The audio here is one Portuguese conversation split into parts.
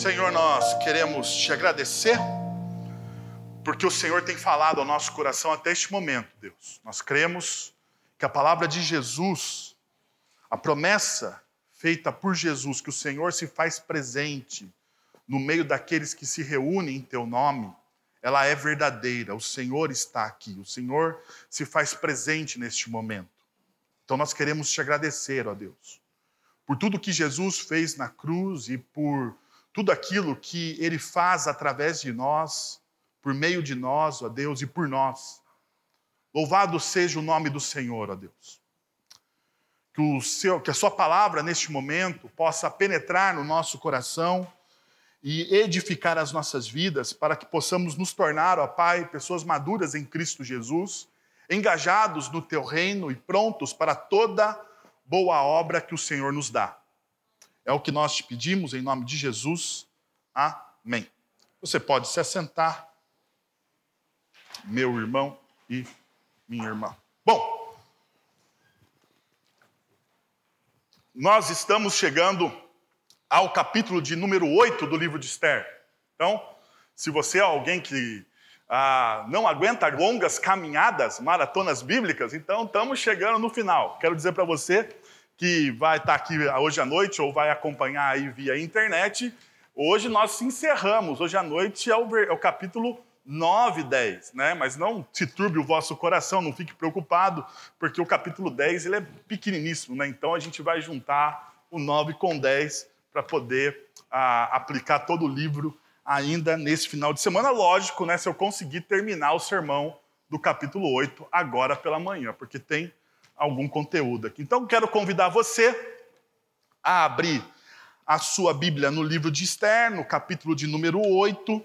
Senhor, nós queremos te agradecer, porque o Senhor tem falado ao nosso coração até este momento, Deus. Nós cremos que a palavra de Jesus, a promessa feita por Jesus, que o Senhor se faz presente no meio daqueles que se reúnem em teu nome, ela é verdadeira. O Senhor está aqui, o Senhor se faz presente neste momento. Então nós queremos te agradecer, ó Deus, por tudo que Jesus fez na cruz e por tudo aquilo que ele faz através de nós, por meio de nós, ó Deus, e por nós. Louvado seja o nome do Senhor, ó Deus. Que, o seu, que a sua palavra neste momento possa penetrar no nosso coração e edificar as nossas vidas para que possamos nos tornar, ó Pai, pessoas maduras em Cristo Jesus, engajados no teu reino e prontos para toda boa obra que o Senhor nos dá. É o que nós te pedimos em nome de Jesus. Amém. Você pode se assentar, meu irmão e minha irmã. Bom, nós estamos chegando ao capítulo de número 8 do livro de Esther. Então, se você é alguém que ah, não aguenta longas caminhadas, maratonas bíblicas, então estamos chegando no final. Quero dizer para você que vai estar aqui hoje à noite ou vai acompanhar aí via internet, hoje nós encerramos. Hoje à noite é o, é o capítulo 9 e 10, né? Mas não se turbe o vosso coração, não fique preocupado, porque o capítulo 10 ele é pequeniníssimo, né? Então a gente vai juntar o 9 com 10 para poder a, aplicar todo o livro ainda nesse final de semana. Lógico, né? Se eu conseguir terminar o sermão do capítulo 8 agora pela manhã, porque tem algum conteúdo aqui. Então, quero convidar você a abrir a sua Bíblia no livro de Esther, no capítulo de número 8.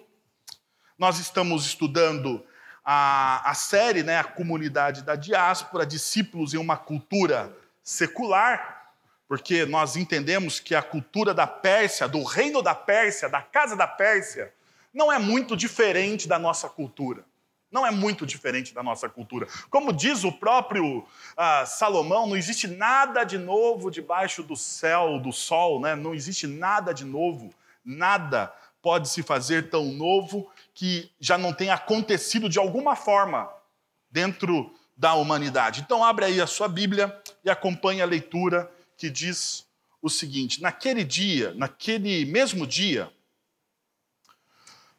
Nós estamos estudando a, a série, né, a comunidade da diáspora, discípulos em uma cultura secular, porque nós entendemos que a cultura da Pérsia, do reino da Pérsia, da casa da Pérsia, não é muito diferente da nossa cultura. Não é muito diferente da nossa cultura. Como diz o próprio uh, Salomão, não existe nada de novo debaixo do céu, do sol, né? não existe nada de novo, nada pode se fazer tão novo que já não tenha acontecido de alguma forma dentro da humanidade. Então, abre aí a sua Bíblia e acompanhe a leitura que diz o seguinte: Naquele dia, naquele mesmo dia,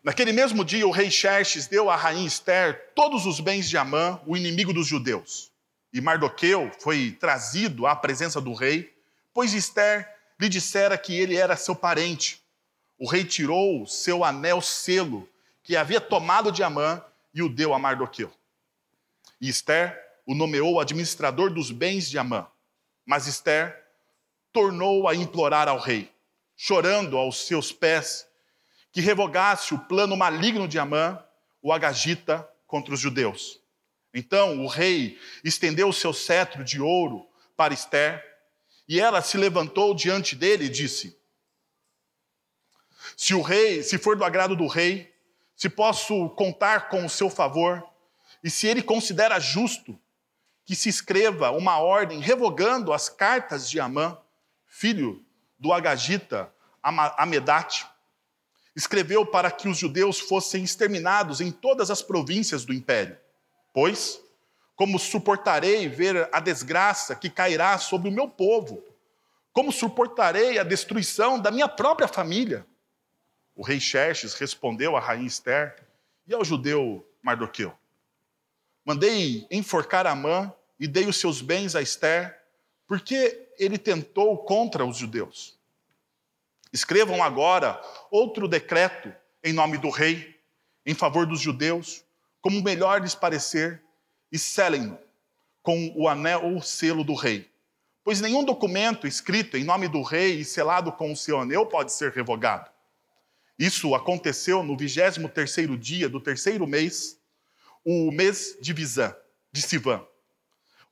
Naquele mesmo dia, o rei Xerxes deu à rainha Esther todos os bens de Amã, o inimigo dos judeus. E Mardoqueu foi trazido à presença do rei, pois Esther lhe dissera que ele era seu parente. O rei tirou seu anel selo que havia tomado de Amã e o deu a Mardoqueu. E Esther o nomeou administrador dos bens de Amã. Mas Esther tornou a implorar ao rei, chorando aos seus pés que revogasse o plano maligno de Amã, o Agagita, contra os judeus. Então o rei estendeu o seu cetro de ouro para Esther, e ela se levantou diante dele e disse: Se o rei, se for do agrado do rei, se posso contar com o seu favor, e se ele considera justo que se escreva uma ordem revogando as cartas de Amã, filho do Agagita Amedate, escreveu para que os judeus fossem exterminados em todas as províncias do império. Pois, como suportarei ver a desgraça que cairá sobre o meu povo? Como suportarei a destruição da minha própria família? O rei Xerxes respondeu à rainha Esther e ao judeu Mardoqueu: Mandei enforcar Amã e dei os seus bens a Esther, porque ele tentou contra os judeus. Escrevam agora outro decreto em nome do rei, em favor dos judeus, como melhor lhes parecer, e selem-no com o anel ou selo do rei. Pois nenhum documento escrito em nome do rei e selado com o seu anel pode ser revogado. Isso aconteceu no 23 terceiro dia do terceiro mês, o mês de Visã, de Sivan.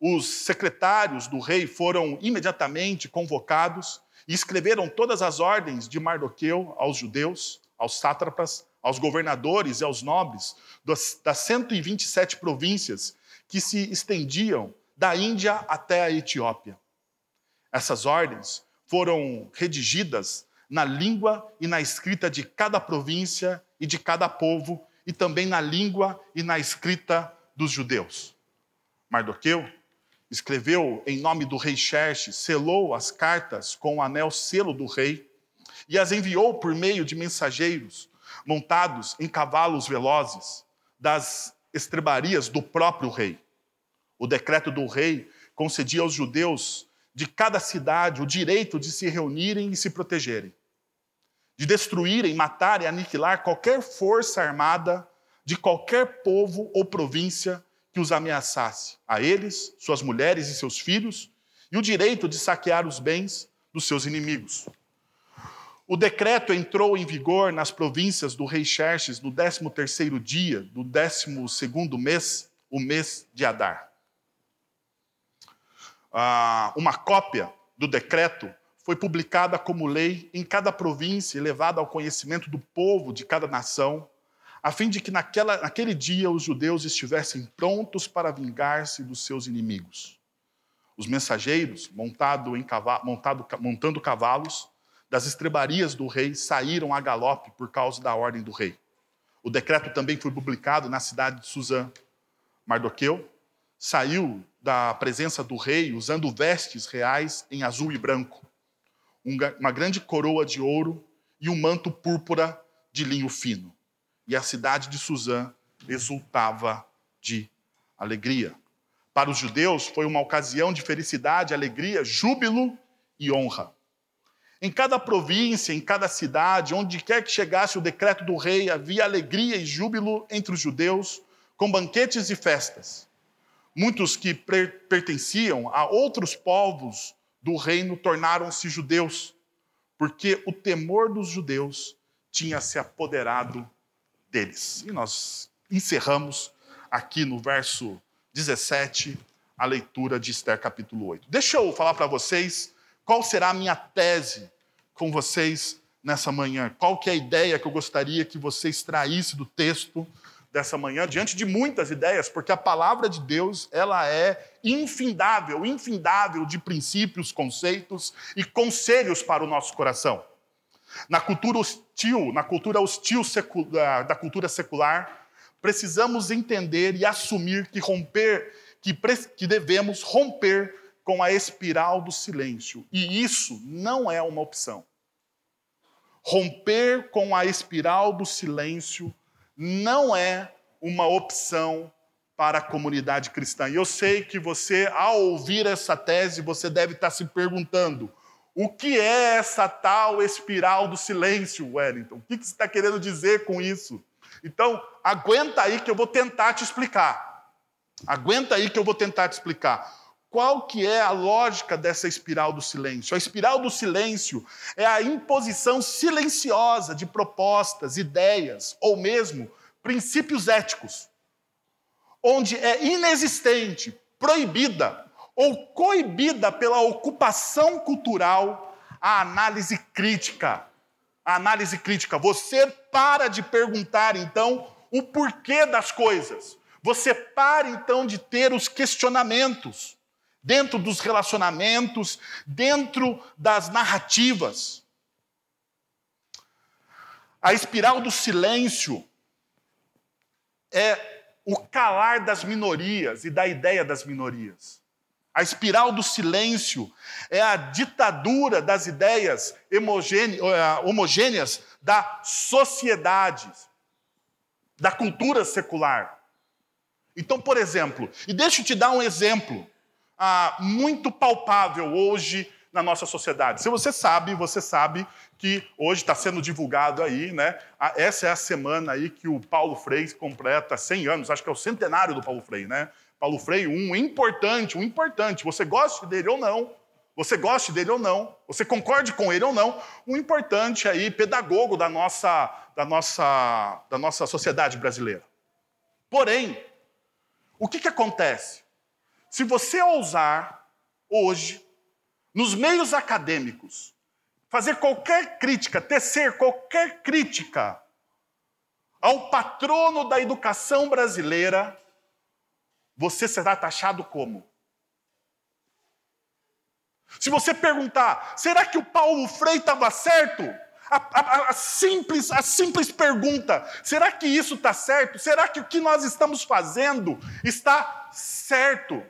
Os secretários do rei foram imediatamente convocados e escreveram todas as ordens de Mardoqueu aos judeus, aos sátrapas, aos governadores e aos nobres das, das 127 províncias que se estendiam da Índia até a Etiópia. Essas ordens foram redigidas na língua e na escrita de cada província e de cada povo, e também na língua e na escrita dos judeus. Mardoqueu escreveu em nome do rei Xerxes, selou as cartas com o anel selo do rei e as enviou por meio de mensageiros montados em cavalos velozes das estrebarias do próprio rei. O decreto do rei concedia aos judeus de cada cidade o direito de se reunirem e se protegerem, de destruírem, matar e aniquilar qualquer força armada de qualquer povo ou província que os ameaçasse, a eles, suas mulheres e seus filhos, e o direito de saquear os bens dos seus inimigos. O decreto entrou em vigor nas províncias do rei Xerxes no 13º dia do 12º mês, o mês de Adar. Ah, uma cópia do decreto foi publicada como lei em cada província e levada ao conhecimento do povo de cada nação, a fim de que naquela, naquele dia os judeus estivessem prontos para vingar-se dos seus inimigos. Os mensageiros, montado cavalo, montado, montando cavalos, das estrebarias do rei saíram a galope por causa da ordem do rei. O decreto também foi publicado na cidade de Suzã. Mardoqueu saiu da presença do rei usando vestes reais em azul e branco, uma grande coroa de ouro e um manto púrpura de linho fino. E a cidade de Suzã exultava de alegria. Para os judeus foi uma ocasião de felicidade, alegria, júbilo e honra. Em cada província, em cada cidade, onde quer que chegasse o decreto do rei, havia alegria e júbilo entre os judeus, com banquetes e festas. Muitos que pertenciam a outros povos do reino tornaram-se judeus, porque o temor dos judeus tinha se apoderado deles. E nós encerramos aqui no verso 17 a leitura de Esther capítulo 8. Deixa eu falar para vocês qual será a minha tese com vocês nessa manhã? Qual que é a ideia que eu gostaria que você extraísse do texto dessa manhã, diante de muitas ideias, porque a palavra de Deus, ela é infindável, infindável de princípios, conceitos e conselhos para o nosso coração. Na cultura hostil, na cultura hostil secular, da cultura secular, precisamos entender e assumir que romper, que, que devemos romper com a espiral do silêncio. E isso não é uma opção. Romper com a espiral do silêncio não é uma opção para a comunidade cristã. E eu sei que você, ao ouvir essa tese, você deve estar se perguntando: o que é essa tal espiral do silêncio, Wellington? O que você está querendo dizer com isso? Então, aguenta aí que eu vou tentar te explicar. Aguenta aí que eu vou tentar te explicar. Qual que é a lógica dessa espiral do silêncio? A espiral do silêncio é a imposição silenciosa de propostas, ideias ou mesmo princípios éticos, onde é inexistente, proibida ou coibida pela ocupação cultural a análise crítica. A análise crítica. Você para de perguntar então o porquê das coisas. Você para então de ter os questionamentos dentro dos relacionamentos, dentro das narrativas. A espiral do silêncio é o calar das minorias e da ideia das minorias. A espiral do silêncio é a ditadura das ideias eh, homogêneas da sociedade, da cultura secular. Então, por exemplo, e deixa eu te dar um exemplo ah, muito palpável hoje na nossa sociedade. Se você sabe, você sabe que hoje está sendo divulgado aí, né? Essa é a semana aí que o Paulo Freire completa 100 anos, acho que é o centenário do Paulo Freire, né? Paulo Freire, um importante, um importante. Você goste dele ou não, você goste dele ou não, você concorde com ele ou não, um importante aí pedagogo da nossa, da nossa, da nossa sociedade brasileira. Porém, o que, que acontece? Se você ousar hoje, nos meios acadêmicos, fazer qualquer crítica, tecer qualquer crítica ao patrono da educação brasileira, você será taxado como? Se você perguntar, será que o Paulo Freire estava certo A, a, a, simples, a simples pergunta: será que isso está certo? Será que o que nós estamos fazendo está certo?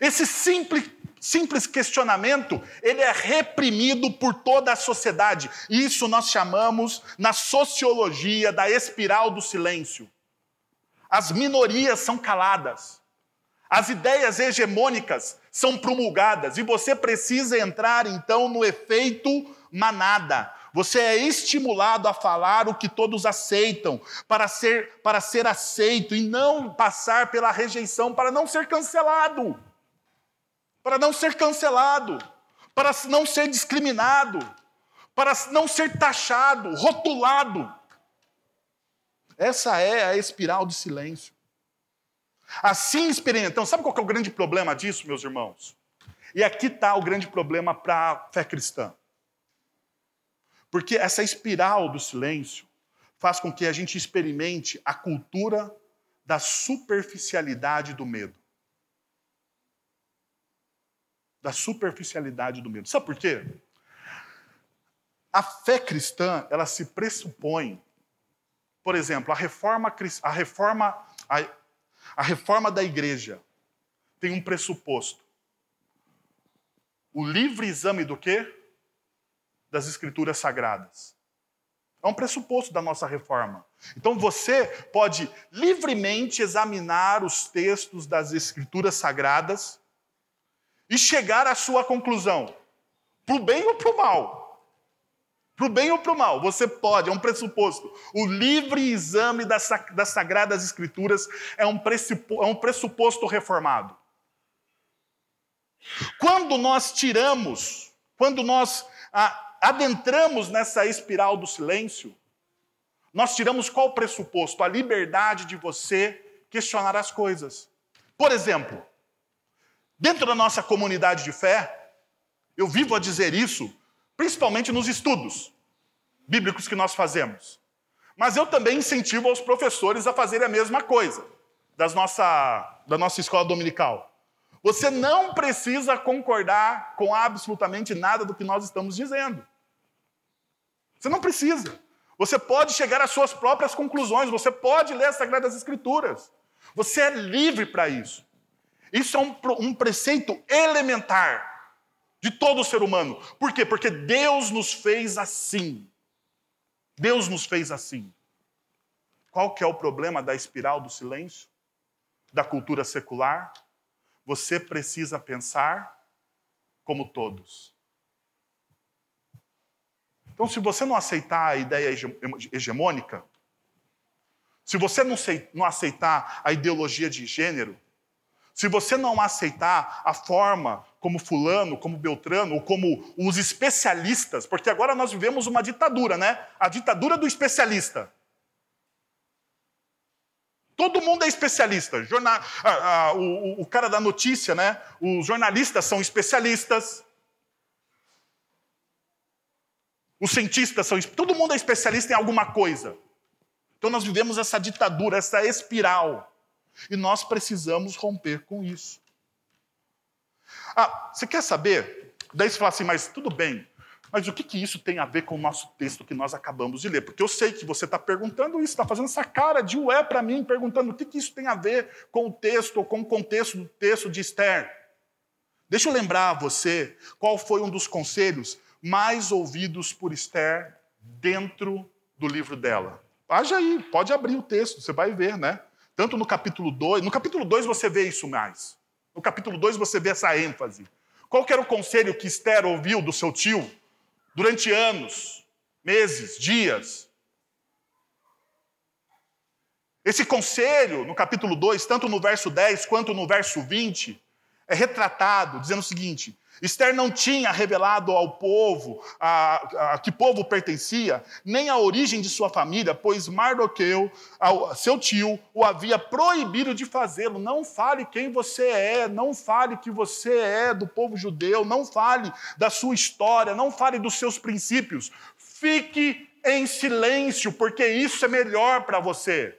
Esse simples, simples questionamento, ele é reprimido por toda a sociedade. Isso nós chamamos, na sociologia, da espiral do silêncio. As minorias são caladas. As ideias hegemônicas são promulgadas e você precisa entrar então no efeito manada. Você é estimulado a falar o que todos aceitam, para ser, para ser aceito e não passar pela rejeição, para não ser cancelado. Para não ser cancelado, para não ser discriminado, para não ser taxado, rotulado. Essa é a espiral de silêncio. Assim experimentando. Sabe qual é o grande problema disso, meus irmãos? E aqui está o grande problema para a fé cristã. Porque essa espiral do silêncio faz com que a gente experimente a cultura da superficialidade do medo. Da superficialidade do medo. Sabe por quê? A fé cristã, ela se pressupõe, por exemplo, a reforma, a reforma, a, a reforma da igreja tem um pressuposto. O livre exame do quê? Das escrituras sagradas. É um pressuposto da nossa reforma. Então você pode livremente examinar os textos das escrituras sagradas e chegar à sua conclusão, para o bem ou para o mal. Para o bem ou para o mal, você pode, é um pressuposto. O livre exame das, das Sagradas Escrituras é um, pressuposto, é um pressuposto reformado. Quando nós tiramos, quando nós ah, adentramos nessa espiral do silêncio, nós tiramos qual pressuposto? A liberdade de você questionar as coisas. Por exemplo, dentro da nossa comunidade de fé, eu vivo a dizer isso principalmente nos estudos bíblicos que nós fazemos. Mas eu também incentivo os professores a fazerem a mesma coisa das nossa, da nossa escola dominical. Você não precisa concordar com absolutamente nada do que nós estamos dizendo. Você não precisa. Você pode chegar às suas próprias conclusões, você pode ler as Sagradas Escrituras. Você é livre para isso. Isso é um, um preceito elementar de todo ser humano. Por quê? Porque Deus nos fez assim. Deus nos fez assim. Qual que é o problema da espiral do silêncio? Da cultura secular? Você precisa pensar como todos. Então, se você não aceitar a ideia hegemônica, se você não aceitar a ideologia de gênero, se você não aceitar a forma como Fulano, como Beltrano, ou como os especialistas, porque agora nós vivemos uma ditadura, né? A ditadura do especialista. Todo mundo é especialista. Ah, ah, o, o, cara da notícia, né? Os jornalistas são especialistas. Os cientistas são. Todo mundo é especialista em alguma coisa. Então nós vivemos essa ditadura, essa espiral. E nós precisamos romper com isso. Ah, você quer saber? Daí você fala assim, mas tudo bem, mas o que, que isso tem a ver com o nosso texto que nós acabamos de ler? Porque eu sei que você está perguntando isso, está fazendo essa cara de ué para mim, perguntando o que, que isso tem a ver com o texto ou com o contexto do texto de Esther. Deixa eu lembrar a você qual foi um dos conselhos mais ouvidos por Esther dentro do livro dela. Haja aí, pode abrir o texto, você vai ver, né? Tanto no capítulo 2, no capítulo 2 você vê isso mais. No capítulo 2 você vê essa ênfase. Qual era o conselho que Esther ouviu do seu tio durante anos, meses, dias? Esse conselho, no capítulo 2, tanto no verso 10 quanto no verso 20, é retratado dizendo o seguinte: Esther não tinha revelado ao povo a, a, que povo pertencia, nem a origem de sua família, pois Mardoqueu, seu tio, o havia proibido de fazê-lo. Não fale quem você é, não fale que você é do povo judeu, não fale da sua história, não fale dos seus princípios. Fique em silêncio, porque isso é melhor para você.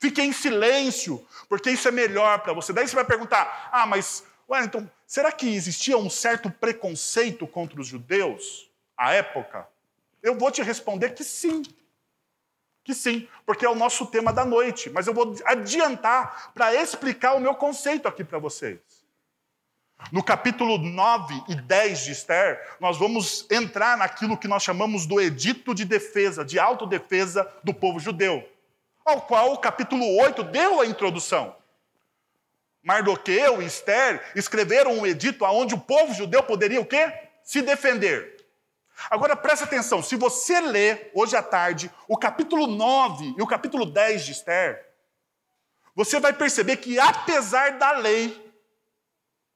Fique em silêncio, porque isso é melhor para você. Daí você vai perguntar: ah, mas, ué, então Será que existia um certo preconceito contra os judeus à época? Eu vou te responder que sim. Que sim, porque é o nosso tema da noite. Mas eu vou adiantar para explicar o meu conceito aqui para vocês. No capítulo 9 e 10 de Esther, nós vamos entrar naquilo que nós chamamos do edito de defesa, de autodefesa do povo judeu, ao qual o capítulo 8 deu a introdução. Mardoqueu e Esther escreveram um edito onde o povo judeu poderia o quê? Se defender. Agora presta atenção, se você ler hoje à tarde o capítulo 9 e o capítulo 10 de Esther, você vai perceber que apesar da lei,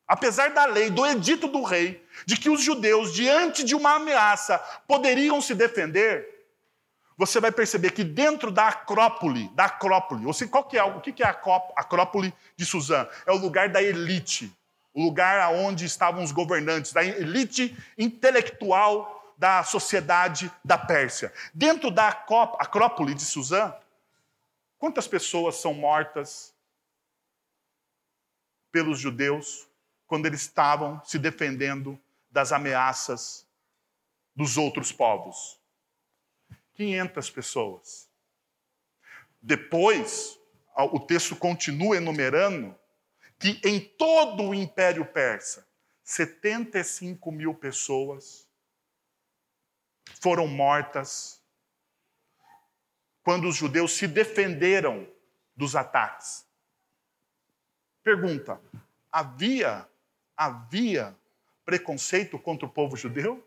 apesar da lei, do edito do rei, de que os judeus, diante de uma ameaça, poderiam se defender, você vai perceber que dentro da Acrópole, da Acrópole, ou seja, qual que é, o que é a Acrópole de Suzã? É o lugar da elite, o lugar onde estavam os governantes, da elite intelectual da sociedade da Pérsia. Dentro da Acrópole de Suzã, quantas pessoas são mortas pelos judeus quando eles estavam se defendendo das ameaças dos outros povos? 500 pessoas. Depois, o texto continua enumerando que em todo o Império Persa, 75 mil pessoas foram mortas quando os judeus se defenderam dos ataques. Pergunta: havia havia preconceito contra o povo judeu?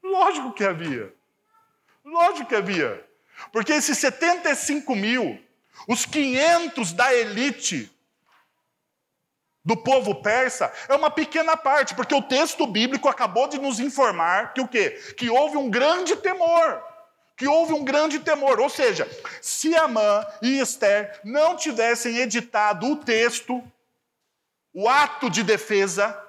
Lógico que havia. Lógico que havia. Porque esses 75 mil, os 500 da elite do povo persa, é uma pequena parte, porque o texto bíblico acabou de nos informar que o quê? Que houve um grande temor. Que houve um grande temor. Ou seja, se Amã e Esther não tivessem editado o texto, o ato de defesa,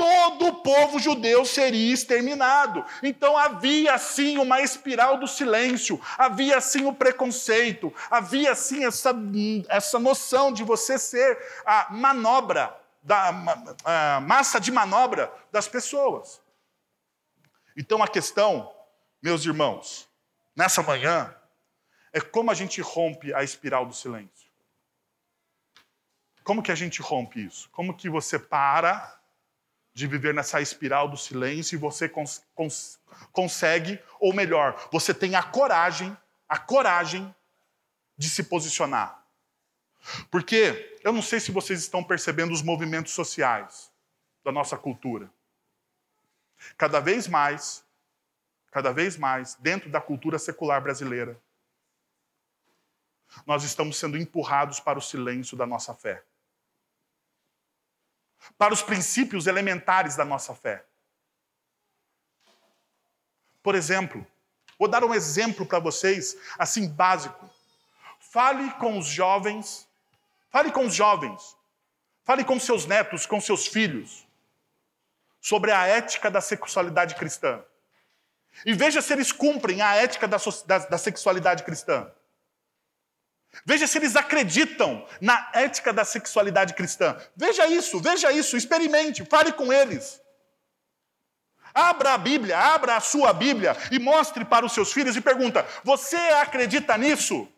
todo o povo judeu seria exterminado. Então havia sim uma espiral do silêncio, havia sim o preconceito, havia sim essa, essa noção de você ser a manobra, da a massa de manobra das pessoas. Então a questão, meus irmãos, nessa manhã, é como a gente rompe a espiral do silêncio. Como que a gente rompe isso? Como que você para de viver nessa espiral do silêncio e você cons cons consegue, ou melhor, você tem a coragem, a coragem de se posicionar. Porque eu não sei se vocês estão percebendo os movimentos sociais da nossa cultura. Cada vez mais, cada vez mais, dentro da cultura secular brasileira, nós estamos sendo empurrados para o silêncio da nossa fé para os princípios elementares da nossa fé. Por exemplo, vou dar um exemplo para vocês, assim básico. Fale com os jovens, fale com os jovens, fale com seus netos, com seus filhos, sobre a ética da sexualidade cristã. E veja se eles cumprem a ética da, da, da sexualidade cristã. Veja se eles acreditam na ética da sexualidade cristã. Veja isso, veja isso, experimente, fale com eles. Abra a Bíblia, abra a sua Bíblia e mostre para os seus filhos e pergunta: Você acredita nisso?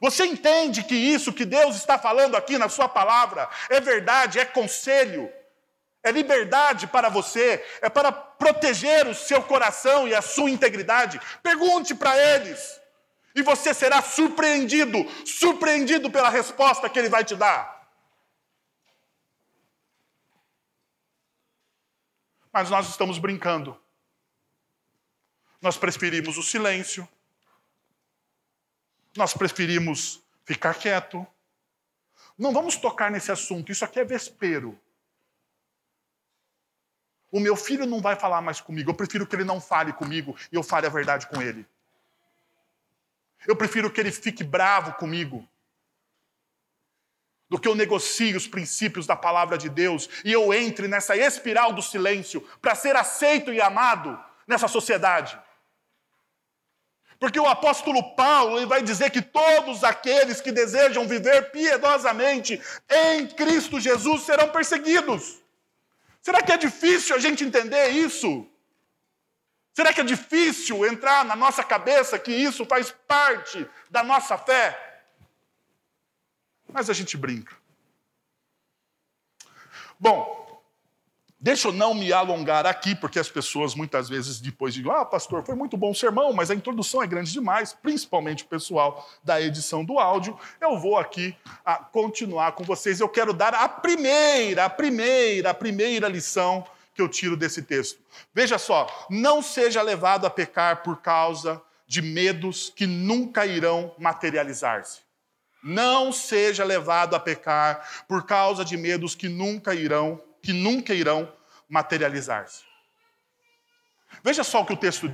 Você entende que isso que Deus está falando aqui na sua palavra é verdade, é conselho, é liberdade para você, é para proteger o seu coração e a sua integridade? Pergunte para eles. E você será surpreendido, surpreendido pela resposta que ele vai te dar. Mas nós estamos brincando. Nós preferimos o silêncio. Nós preferimos ficar quieto. Não vamos tocar nesse assunto, isso aqui é vespero. O meu filho não vai falar mais comigo, eu prefiro que ele não fale comigo e eu fale a verdade com ele. Eu prefiro que ele fique bravo comigo do que eu negocie os princípios da palavra de Deus e eu entre nessa espiral do silêncio para ser aceito e amado nessa sociedade. Porque o apóstolo Paulo ele vai dizer que todos aqueles que desejam viver piedosamente em Cristo Jesus serão perseguidos. Será que é difícil a gente entender isso? Será que é difícil entrar na nossa cabeça que isso faz parte da nossa fé? Mas a gente brinca. Bom, Deixa eu não me alongar aqui, porque as pessoas muitas vezes depois digam: Ah, pastor, foi muito bom o sermão, mas a introdução é grande demais, principalmente o pessoal da edição do áudio. Eu vou aqui ah, continuar com vocês. Eu quero dar a primeira, a primeira, a primeira lição que eu tiro desse texto. Veja só: não seja levado a pecar por causa de medos que nunca irão materializar-se. Não seja levado a pecar por causa de medos que nunca irão que nunca irão materializar-se. Veja só o que o texto.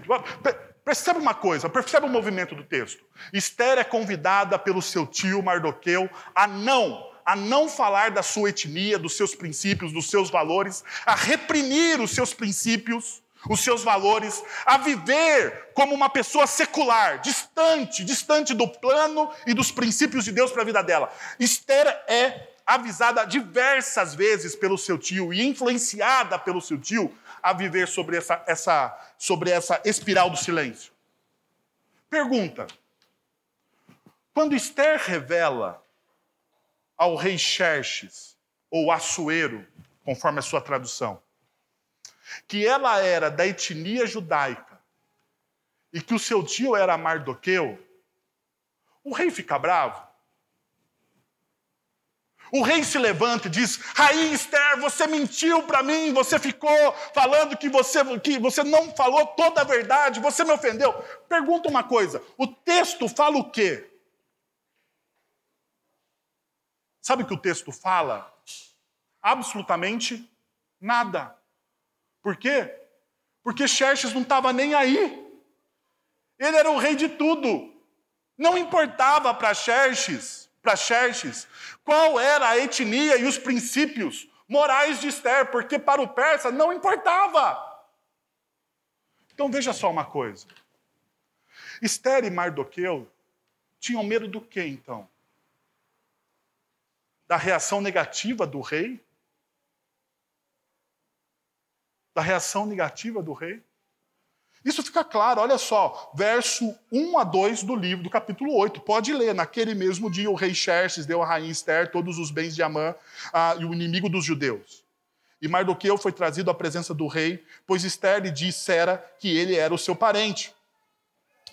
Percebe uma coisa, percebe o movimento do texto. Esther é convidada pelo seu tio Mardoqueu a não, a não falar da sua etnia, dos seus princípios, dos seus valores, a reprimir os seus princípios, os seus valores, a viver como uma pessoa secular, distante, distante do plano e dos princípios de Deus para a vida dela. Esther é avisada diversas vezes pelo seu tio e influenciada pelo seu tio a viver sobre essa, essa, sobre essa espiral do silêncio. Pergunta: quando Esther revela ao rei Xerxes, ou Assuero, conforme a sua tradução, que ela era da etnia judaica e que o seu tio era Mardoqueu, o rei fica bravo? O rei se levanta e diz: Rainha Esther, você mentiu para mim, você ficou falando que você, que você não falou toda a verdade, você me ofendeu. Pergunta uma coisa: o texto fala o quê? Sabe o que o texto fala? Absolutamente nada. Por quê? Porque Xerxes não estava nem aí. Ele era o rei de tudo. Não importava para Xerxes para Xerxes qual era a etnia e os princípios morais de Esther, porque para o persa não importava. Então veja só uma coisa. Esther e Mardoqueu tinham medo do que então? Da reação negativa do rei? Da reação negativa do rei? Isso fica claro, olha só, verso 1 a 2 do livro, do capítulo 8. Pode ler. Naquele mesmo dia, o rei Xerxes deu à rainha Esther todos os bens de Amã ah, e o inimigo dos judeus. E Mardoqueu foi trazido à presença do rei, pois Esther lhe dissera que ele era o seu parente.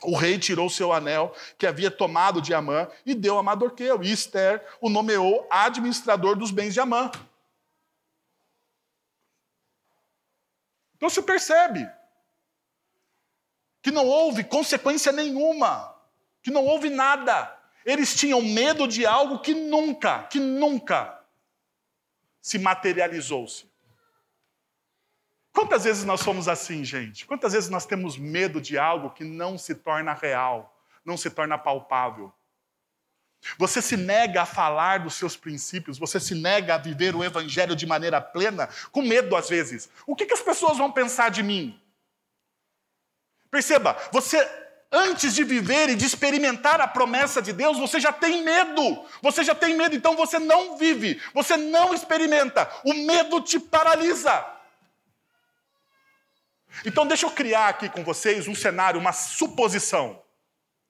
O rei tirou seu anel que havia tomado de Amã e deu a Mardoqueu. E Esther o nomeou administrador dos bens de Amã. Então se percebe, que não houve consequência nenhuma, que não houve nada. Eles tinham medo de algo que nunca, que nunca se materializou-se. Quantas vezes nós somos assim, gente? Quantas vezes nós temos medo de algo que não se torna real, não se torna palpável? Você se nega a falar dos seus princípios, você se nega a viver o evangelho de maneira plena, com medo às vezes. O que, que as pessoas vão pensar de mim? Perceba, você antes de viver e de experimentar a promessa de Deus, você já tem medo. Você já tem medo, então você não vive, você não experimenta. O medo te paralisa. Então deixa eu criar aqui com vocês um cenário, uma suposição.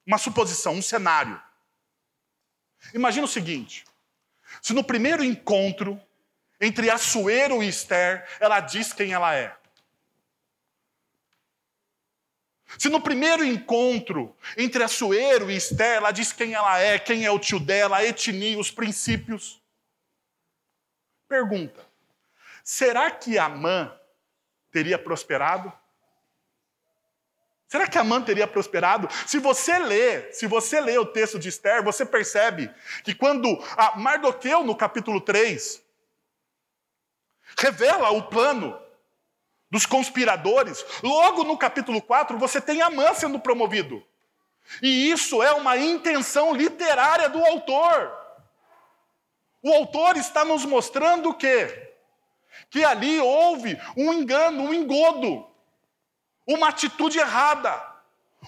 Uma suposição, um cenário. Imagina o seguinte: se no primeiro encontro entre Assuero e Esther, ela diz quem ela é. Se no primeiro encontro entre Assuero e Esther, ela diz quem ela é, quem é o tio dela, a etnia, os princípios. Pergunta: será que Amã teria prosperado? Será que Amã teria prosperado? Se você lê, se você lê o texto de Esther, você percebe que quando Mardoqueu, no capítulo 3, revela o plano dos conspiradores. Logo no capítulo 4, você tem Amã sendo promovido. E isso é uma intenção literária do autor. O autor está nos mostrando o quê? Que ali houve um engano, um engodo, uma atitude errada,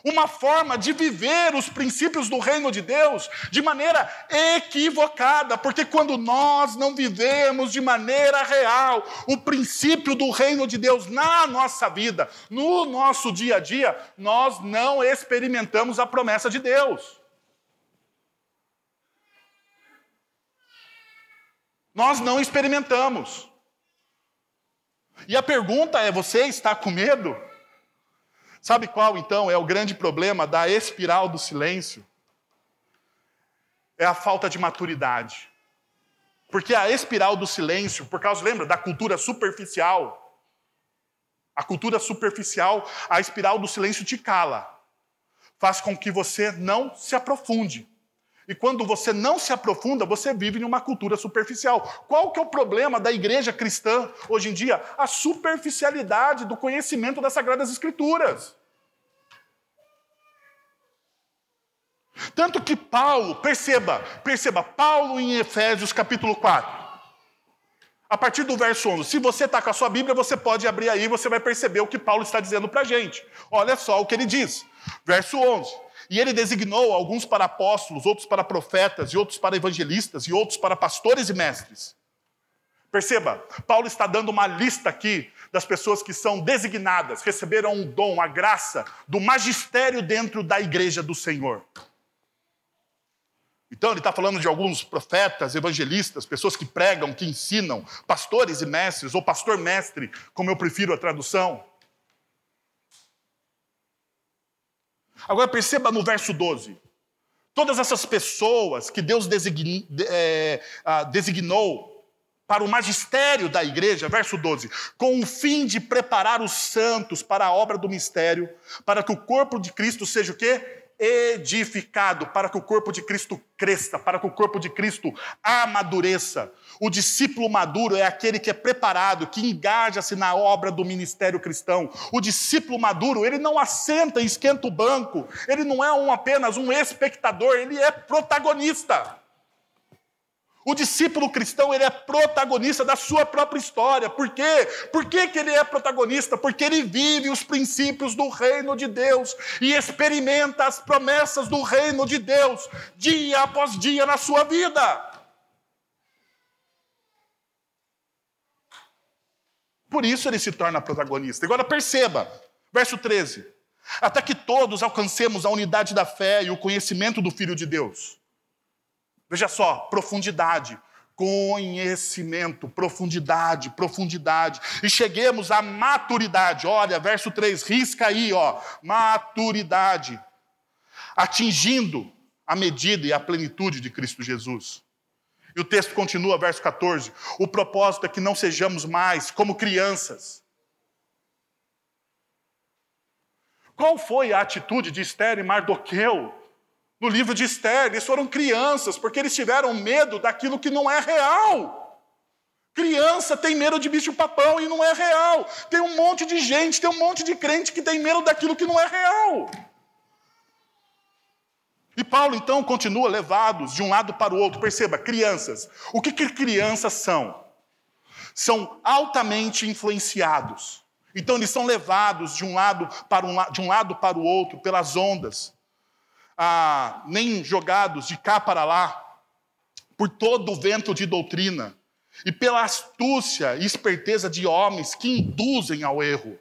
uma forma de viver os princípios do reino de Deus de maneira equivocada, porque quando nós não vivemos de maneira real o princípio do reino de Deus na nossa vida, no nosso dia a dia, nós não experimentamos a promessa de Deus. Nós não experimentamos. E a pergunta é: você está com medo? Sabe qual então é o grande problema da espiral do silêncio? É a falta de maturidade. Porque a espiral do silêncio, por causa, lembra, da cultura superficial, a cultura superficial, a espiral do silêncio te cala, faz com que você não se aprofunde. E quando você não se aprofunda, você vive em uma cultura superficial. Qual que é o problema da igreja cristã hoje em dia? A superficialidade do conhecimento das Sagradas Escrituras. Tanto que Paulo, perceba, perceba, Paulo em Efésios capítulo 4. A partir do verso 11, se você está com a sua Bíblia, você pode abrir aí, você vai perceber o que Paulo está dizendo para a gente. Olha só o que ele diz. Verso 11. E ele designou alguns para apóstolos, outros para profetas, e outros para evangelistas, e outros para pastores e mestres. Perceba, Paulo está dando uma lista aqui das pessoas que são designadas, receberam um dom, a graça do magistério dentro da igreja do Senhor. Então, ele está falando de alguns profetas, evangelistas, pessoas que pregam, que ensinam, pastores e mestres, ou pastor-mestre, como eu prefiro a tradução. Agora perceba no verso 12. Todas essas pessoas que Deus é, designou para o magistério da igreja, verso 12, com o fim de preparar os santos para a obra do mistério, para que o corpo de Cristo seja o quê? Edificado, para que o corpo de Cristo cresça, para que o corpo de Cristo amadureça. O discípulo maduro é aquele que é preparado, que engaja-se na obra do ministério cristão. O discípulo maduro, ele não assenta e esquenta o banco, ele não é um, apenas um espectador, ele é protagonista. O discípulo cristão, ele é protagonista da sua própria história. Por quê? Por que, que ele é protagonista? Porque ele vive os princípios do reino de Deus e experimenta as promessas do reino de Deus dia após dia na sua vida. Por isso ele se torna protagonista. Agora perceba, verso 13: até que todos alcancemos a unidade da fé e o conhecimento do Filho de Deus Veja só, profundidade, conhecimento, profundidade, profundidade. E cheguemos à maturidade. Olha, verso 3, risca aí, ó, maturidade. Atingindo a medida e a plenitude de Cristo Jesus. E o texto continua, verso 14. O propósito é que não sejamos mais como crianças. Qual foi a atitude de Esther e Mardoqueu no livro de Esther. Eles foram crianças, porque eles tiveram medo daquilo que não é real. Criança tem medo de bicho-papão e não é real. Tem um monte de gente, tem um monte de crente que tem medo daquilo que não é real. E Paulo então continua levados de um lado para o outro. Perceba, crianças. O que, que crianças são? São altamente influenciados. Então eles são levados de um lado para um, de um lado para o outro pelas ondas ah, nem jogados de cá para lá por todo o vento de doutrina e pela astúcia e esperteza de homens que induzem ao erro.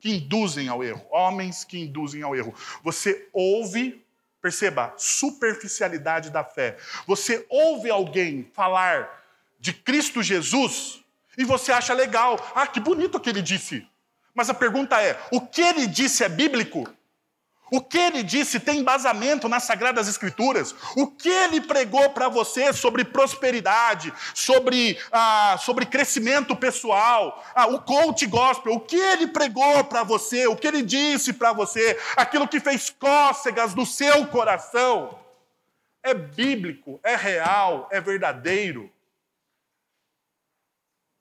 Que induzem ao erro, homens que induzem ao erro. Você ouve, perceba, superficialidade da fé. Você ouve alguém falar de Cristo Jesus e você acha legal. Ah, que bonito que ele disse. Mas a pergunta é: o que ele disse é bíblico? O que ele disse tem embasamento nas Sagradas Escrituras? O que ele pregou para você sobre prosperidade, sobre, ah, sobre crescimento pessoal, ah, o coach gospel? O que ele pregou para você? O que ele disse para você? Aquilo que fez cócegas no seu coração? É bíblico, é real, é verdadeiro.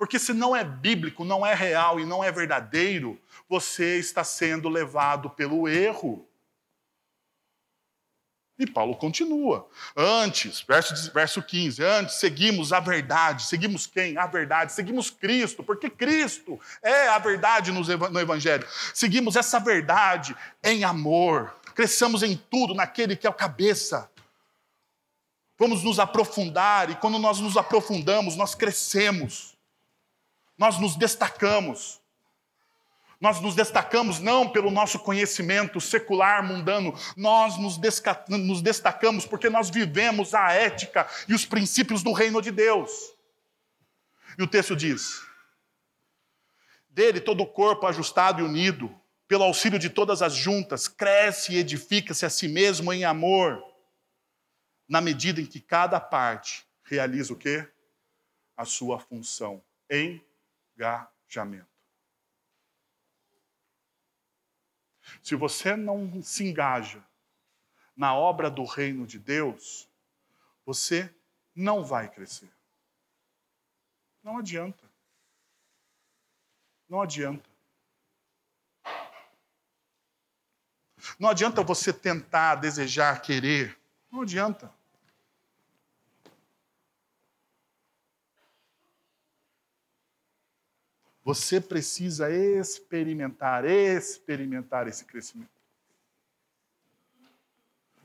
Porque se não é bíblico, não é real e não é verdadeiro, você está sendo levado pelo erro. E Paulo continua. Antes, verso, verso 15, antes seguimos a verdade. Seguimos quem? A verdade. Seguimos Cristo, porque Cristo é a verdade no Evangelho. Seguimos essa verdade em amor. Cresçamos em tudo naquele que é o cabeça. Vamos nos aprofundar, e quando nós nos aprofundamos, nós crescemos. Nós nos destacamos. Nós nos destacamos não pelo nosso conhecimento secular, mundano, nós nos, nos destacamos porque nós vivemos a ética e os princípios do reino de Deus. E o texto diz: dele todo o corpo ajustado e unido, pelo auxílio de todas as juntas, cresce e edifica-se a si mesmo em amor, na medida em que cada parte realiza o quê? A sua função. Engajamento. Se você não se engaja na obra do reino de Deus, você não vai crescer. Não adianta. Não adianta. Não adianta você tentar, desejar, querer. Não adianta. Você precisa experimentar, experimentar esse crescimento.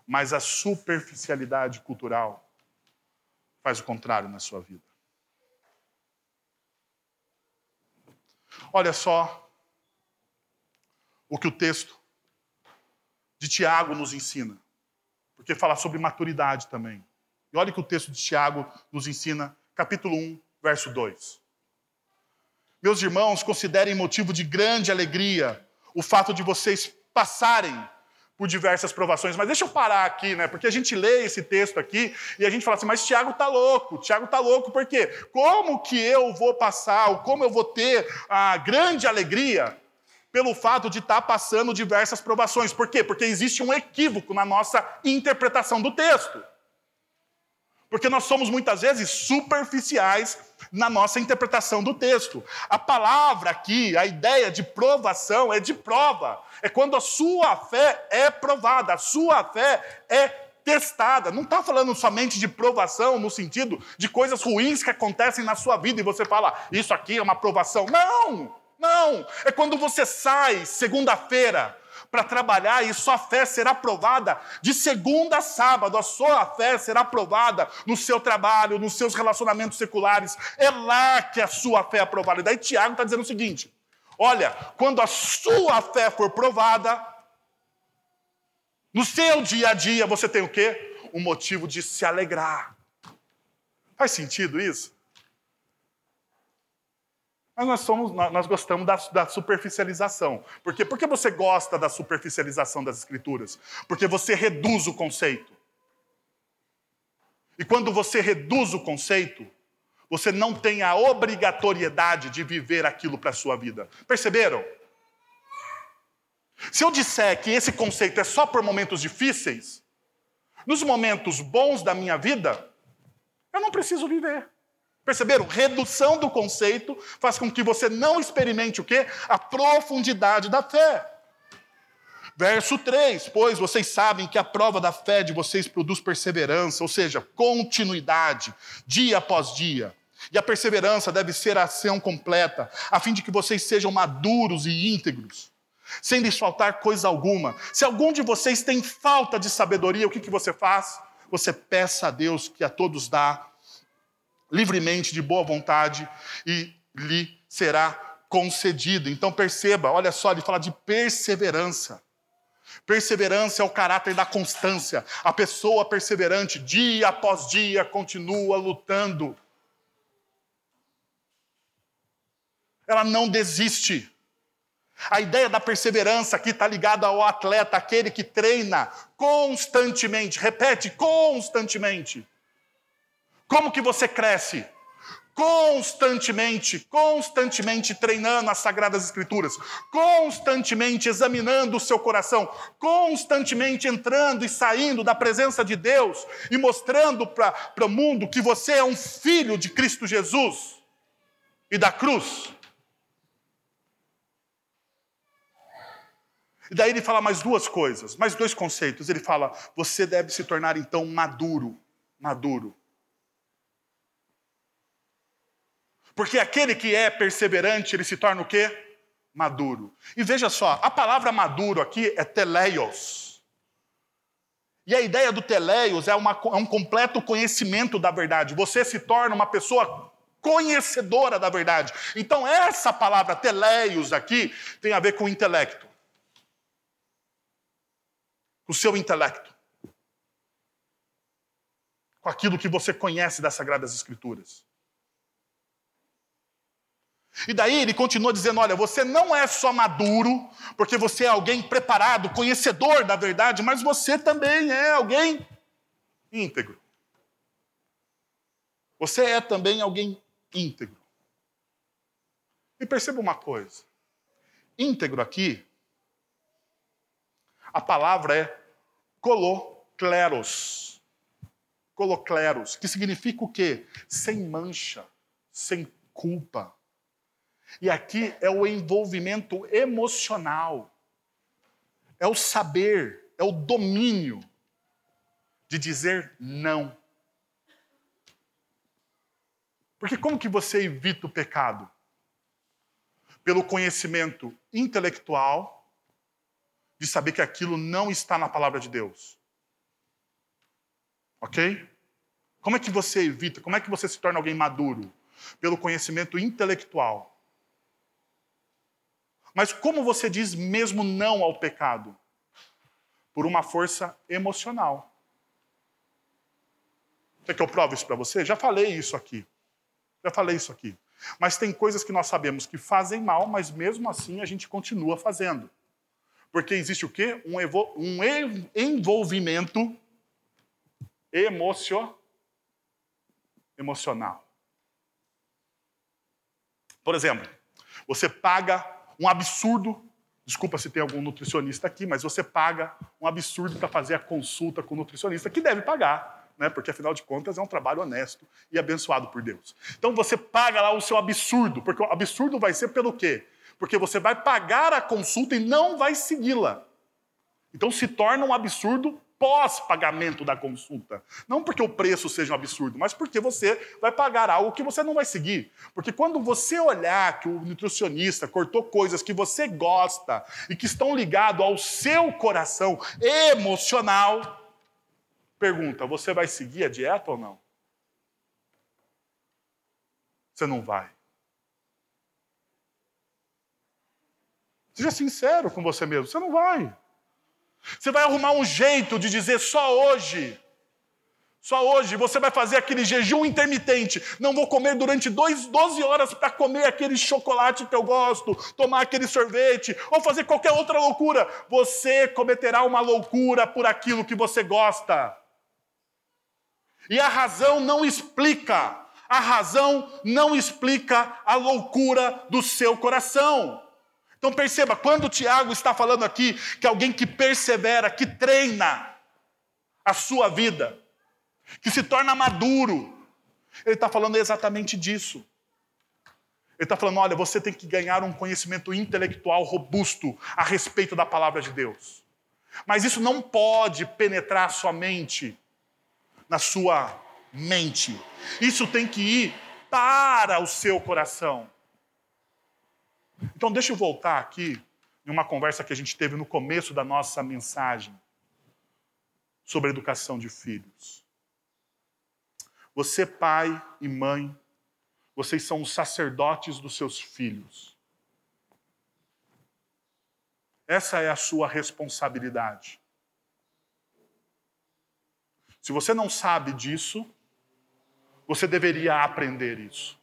Mas a superficialidade cultural faz o contrário na sua vida. Olha só o que o texto de Tiago nos ensina, porque fala sobre maturidade também. E olha o que o texto de Tiago nos ensina, capítulo 1, verso 2. Meus irmãos, considerem motivo de grande alegria o fato de vocês passarem por diversas provações. Mas deixa eu parar aqui, né? Porque a gente lê esse texto aqui e a gente fala assim, mas Tiago está louco. Tiago está louco por quê? Como que eu vou passar, ou como eu vou ter a grande alegria pelo fato de estar tá passando diversas provações? Por quê? Porque existe um equívoco na nossa interpretação do texto. Porque nós somos muitas vezes superficiais na nossa interpretação do texto. A palavra aqui, a ideia de provação é de prova. É quando a sua fé é provada, a sua fé é testada. Não está falando somente de provação no sentido de coisas ruins que acontecem na sua vida e você fala, isso aqui é uma provação. Não! Não! É quando você sai segunda-feira para trabalhar e sua fé será provada de segunda a sábado. A sua fé será provada no seu trabalho, nos seus relacionamentos seculares. É lá que a sua fé é provada. E daí Tiago está dizendo o seguinte: olha, quando a sua fé for provada, no seu dia a dia você tem o quê? Um motivo de se alegrar. Faz sentido isso? Mas nós, somos, nós gostamos da, da, superficialização. Por quê? Por que você gosta da superficialização das Escrituras? Porque você reduz o conceito. E quando você reduz o conceito, você não tem a obrigatoriedade de viver aquilo para a sua vida. Perceberam? Se eu disser que esse conceito é só por momentos difíceis, nos momentos bons da minha vida, eu não preciso viver. Perceberam? Redução do conceito faz com que você não experimente o quê? A profundidade da fé. Verso 3: Pois vocês sabem que a prova da fé de vocês produz perseverança, ou seja, continuidade, dia após dia. E a perseverança deve ser a ação completa, a fim de que vocês sejam maduros e íntegros, sem lhes faltar coisa alguma. Se algum de vocês tem falta de sabedoria, o que, que você faz? Você peça a Deus que a todos dá livremente, de boa vontade, e lhe será concedido. Então perceba, olha só, ele fala de perseverança. Perseverança é o caráter da constância. A pessoa perseverante, dia após dia, continua lutando. Ela não desiste. A ideia da perseverança aqui está ligada ao atleta, aquele que treina constantemente, repete constantemente. Como que você cresce? Constantemente, constantemente treinando as Sagradas Escrituras, constantemente examinando o seu coração, constantemente entrando e saindo da presença de Deus e mostrando para o mundo que você é um filho de Cristo Jesus e da cruz. E daí ele fala mais duas coisas, mais dois conceitos. Ele fala: você deve se tornar então maduro. Maduro. Porque aquele que é perseverante, ele se torna o quê? Maduro. E veja só, a palavra maduro aqui é teleios. E a ideia do teleios é, uma, é um completo conhecimento da verdade. Você se torna uma pessoa conhecedora da verdade. Então, essa palavra teleios aqui tem a ver com intelecto. Com o seu intelecto. Com aquilo que você conhece das Sagradas Escrituras. E daí ele continua dizendo: olha, você não é só maduro, porque você é alguém preparado, conhecedor da verdade, mas você também é alguém íntegro. Você é também alguém íntegro. E perceba uma coisa: íntegro aqui, a palavra é colocleros. Colocleros, que significa o quê? Sem mancha, sem culpa e aqui é o envolvimento emocional, é o saber, é o domínio de dizer não. Porque como que você evita o pecado? Pelo conhecimento intelectual de saber que aquilo não está na palavra de Deus. OK? Como é que você evita? Como é que você se torna alguém maduro? Pelo conhecimento intelectual mas como você diz mesmo não ao pecado? Por uma força emocional. Quer que eu prove isso para você? Já falei isso aqui. Já falei isso aqui. Mas tem coisas que nós sabemos que fazem mal, mas mesmo assim a gente continua fazendo. Porque existe o quê? Um, um envolvimento emocio emocional. Por exemplo, você paga um absurdo. Desculpa se tem algum nutricionista aqui, mas você paga um absurdo para fazer a consulta com o nutricionista, que deve pagar, né? porque afinal de contas é um trabalho honesto e abençoado por Deus. Então você paga lá o seu absurdo, porque o absurdo vai ser pelo quê? Porque você vai pagar a consulta e não vai segui-la. Então se torna um absurdo pós-pagamento da consulta. Não porque o preço seja um absurdo, mas porque você vai pagar algo que você não vai seguir. Porque quando você olhar que o nutricionista cortou coisas que você gosta e que estão ligadas ao seu coração emocional, pergunta: você vai seguir a dieta ou não? Você não vai. Seja sincero com você mesmo, você não vai. Você vai arrumar um jeito de dizer só hoje. Só hoje você vai fazer aquele jejum intermitente. Não vou comer durante dois, 12 horas para comer aquele chocolate que eu gosto, tomar aquele sorvete, ou fazer qualquer outra loucura. Você cometerá uma loucura por aquilo que você gosta. E a razão não explica. A razão não explica a loucura do seu coração. Então perceba, quando o Tiago está falando aqui que alguém que persevera, que treina a sua vida, que se torna maduro, ele está falando exatamente disso. Ele está falando: olha, você tem que ganhar um conhecimento intelectual robusto a respeito da palavra de Deus. Mas isso não pode penetrar somente na sua mente. Isso tem que ir para o seu coração. Então, deixa eu voltar aqui em uma conversa que a gente teve no começo da nossa mensagem sobre a educação de filhos. Você, pai e mãe, vocês são os sacerdotes dos seus filhos. Essa é a sua responsabilidade. Se você não sabe disso, você deveria aprender isso.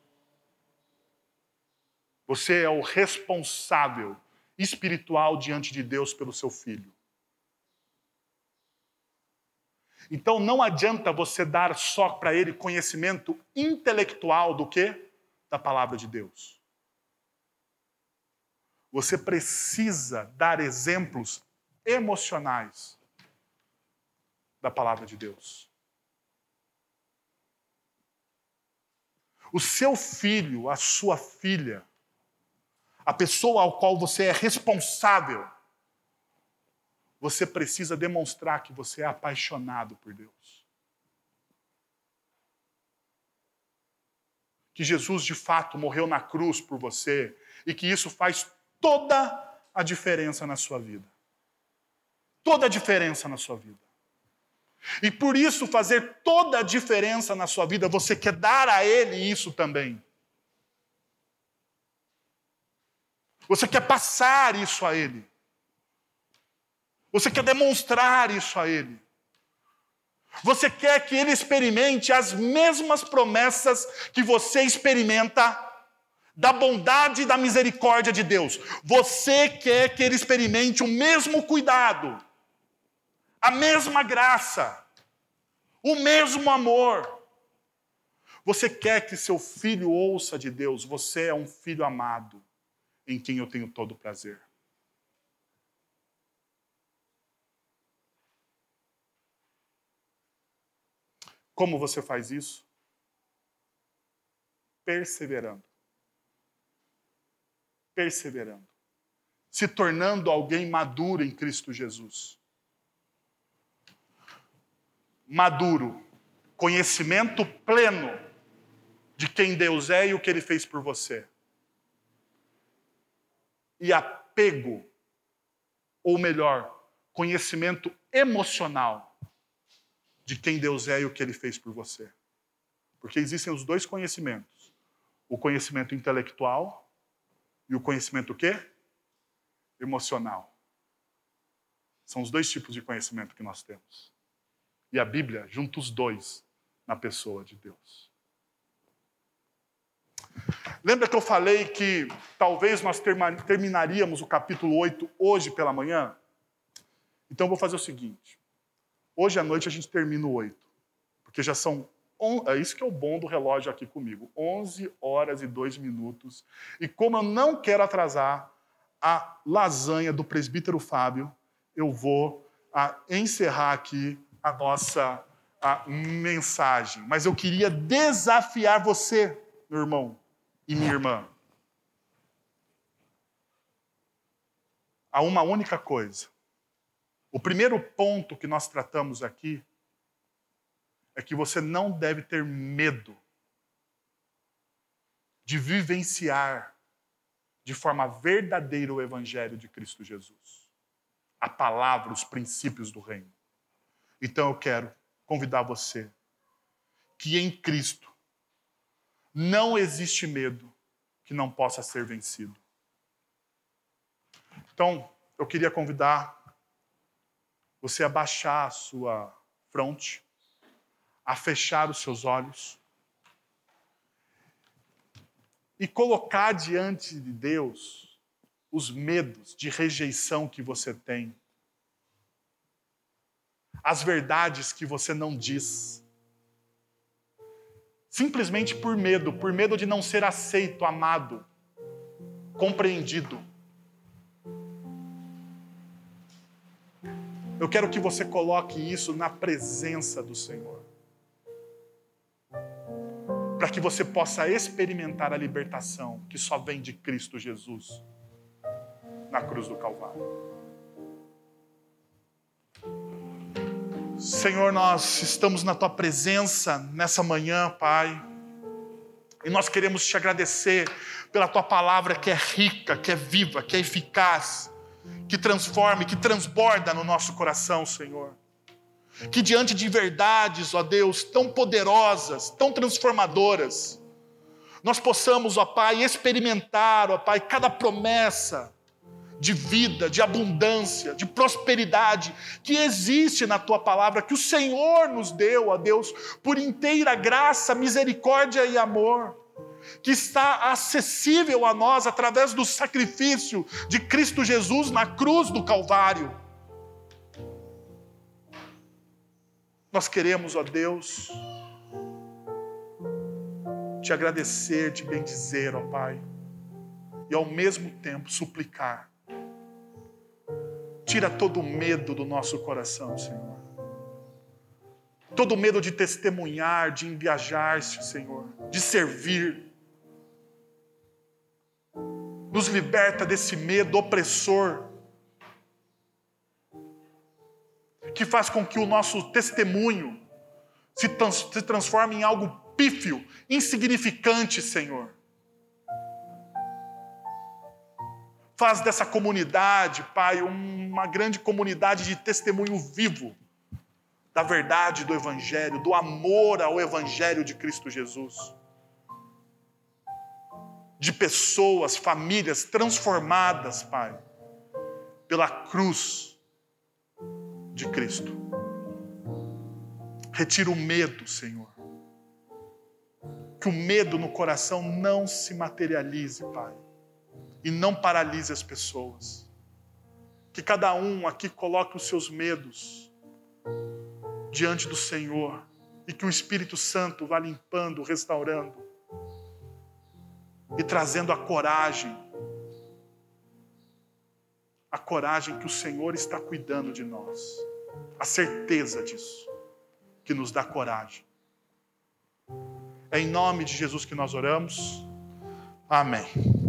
Você é o responsável espiritual diante de Deus pelo seu filho. Então não adianta você dar só para ele conhecimento intelectual do que? Da palavra de Deus. Você precisa dar exemplos emocionais da palavra de Deus. O seu filho, a sua filha, a pessoa ao qual você é responsável você precisa demonstrar que você é apaixonado por Deus. Que Jesus de fato morreu na cruz por você e que isso faz toda a diferença na sua vida. Toda a diferença na sua vida. E por isso fazer toda a diferença na sua vida, você quer dar a Ele isso também. Você quer passar isso a Ele. Você quer demonstrar isso a Ele. Você quer que Ele experimente as mesmas promessas que você experimenta da bondade e da misericórdia de Deus. Você quer que Ele experimente o mesmo cuidado, a mesma graça, o mesmo amor. Você quer que seu filho ouça de Deus, você é um filho amado em quem eu tenho todo o prazer. Como você faz isso? Perseverando. Perseverando. Se tornando alguém maduro em Cristo Jesus. Maduro. Conhecimento pleno de quem Deus é e o que Ele fez por você e apego, ou melhor, conhecimento emocional de quem Deus é e o que ele fez por você. Porque existem os dois conhecimentos: o conhecimento intelectual e o conhecimento o quê? Emocional. São os dois tipos de conhecimento que nós temos. E a Bíblia junta os dois na pessoa de Deus. Lembra que eu falei que talvez nós terminaríamos o capítulo 8 hoje pela manhã? Então eu vou fazer o seguinte. Hoje à noite a gente termina o 8. Porque já são. É isso que é o bom do relógio aqui comigo. 11 horas e 2 minutos. E como eu não quero atrasar a lasanha do presbítero Fábio, eu vou a, encerrar aqui a nossa a mensagem. Mas eu queria desafiar você, meu irmão, e minha irmã? Há uma única coisa. O primeiro ponto que nós tratamos aqui é que você não deve ter medo de vivenciar de forma verdadeira o Evangelho de Cristo Jesus. A palavra, os princípios do reino. Então eu quero convidar você que em Cristo não existe medo que não possa ser vencido. Então, eu queria convidar você a baixar a sua fronte, a fechar os seus olhos e colocar diante de Deus os medos de rejeição que você tem, as verdades que você não diz simplesmente por medo, por medo de não ser aceito, amado, compreendido. Eu quero que você coloque isso na presença do Senhor. Para que você possa experimentar a libertação que só vem de Cristo Jesus na cruz do Calvário. Senhor, nós estamos na tua presença nessa manhã, Pai. E nós queremos te agradecer pela tua palavra que é rica, que é viva, que é eficaz, que transforma, que transborda no nosso coração, Senhor. Que diante de verdades, ó Deus, tão poderosas, tão transformadoras, nós possamos, ó Pai, experimentar, ó Pai, cada promessa, de vida, de abundância, de prosperidade que existe na tua palavra, que o Senhor nos deu, a Deus, por inteira graça, misericórdia e amor, que está acessível a nós através do sacrifício de Cristo Jesus na cruz do Calvário. Nós queremos, ó Deus, te agradecer, te bendizer, ó Pai, e ao mesmo tempo suplicar Tira todo o medo do nosso coração, Senhor. Todo o medo de testemunhar, de enviajar-se, Senhor, de servir. Nos liberta desse medo opressor. que faz com que o nosso testemunho se, trans, se transforme em algo pífio, insignificante, Senhor. Faz dessa comunidade, Pai, uma grande comunidade de testemunho vivo da verdade do Evangelho, do amor ao Evangelho de Cristo Jesus. De pessoas, famílias transformadas, Pai, pela cruz de Cristo. Retira o medo, Senhor. Que o medo no coração não se materialize, Pai, e não paralise as pessoas. Que cada um aqui coloque os seus medos diante do Senhor e que o Espírito Santo vá limpando, restaurando e trazendo a coragem, a coragem que o Senhor está cuidando de nós, a certeza disso, que nos dá coragem. É em nome de Jesus que nós oramos. Amém.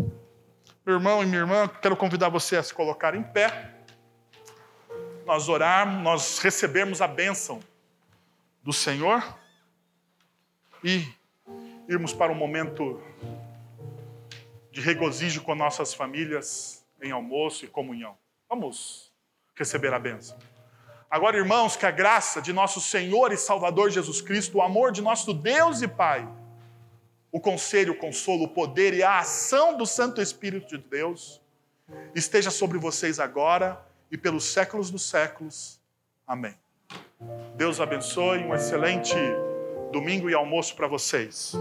Meu irmão e minha irmã, quero convidar você a se colocar em pé. Nós orarmos, nós recebemos a bênção do Senhor e irmos para um momento de regozijo com nossas famílias em almoço e comunhão. Vamos receber a bênção. Agora, irmãos, que a graça de nosso Senhor e Salvador Jesus Cristo, o amor de nosso Deus e Pai, o conselho, o consolo, o poder e a ação do Santo Espírito de Deus esteja sobre vocês agora e pelos séculos dos séculos. Amém. Deus abençoe, um excelente domingo e almoço para vocês.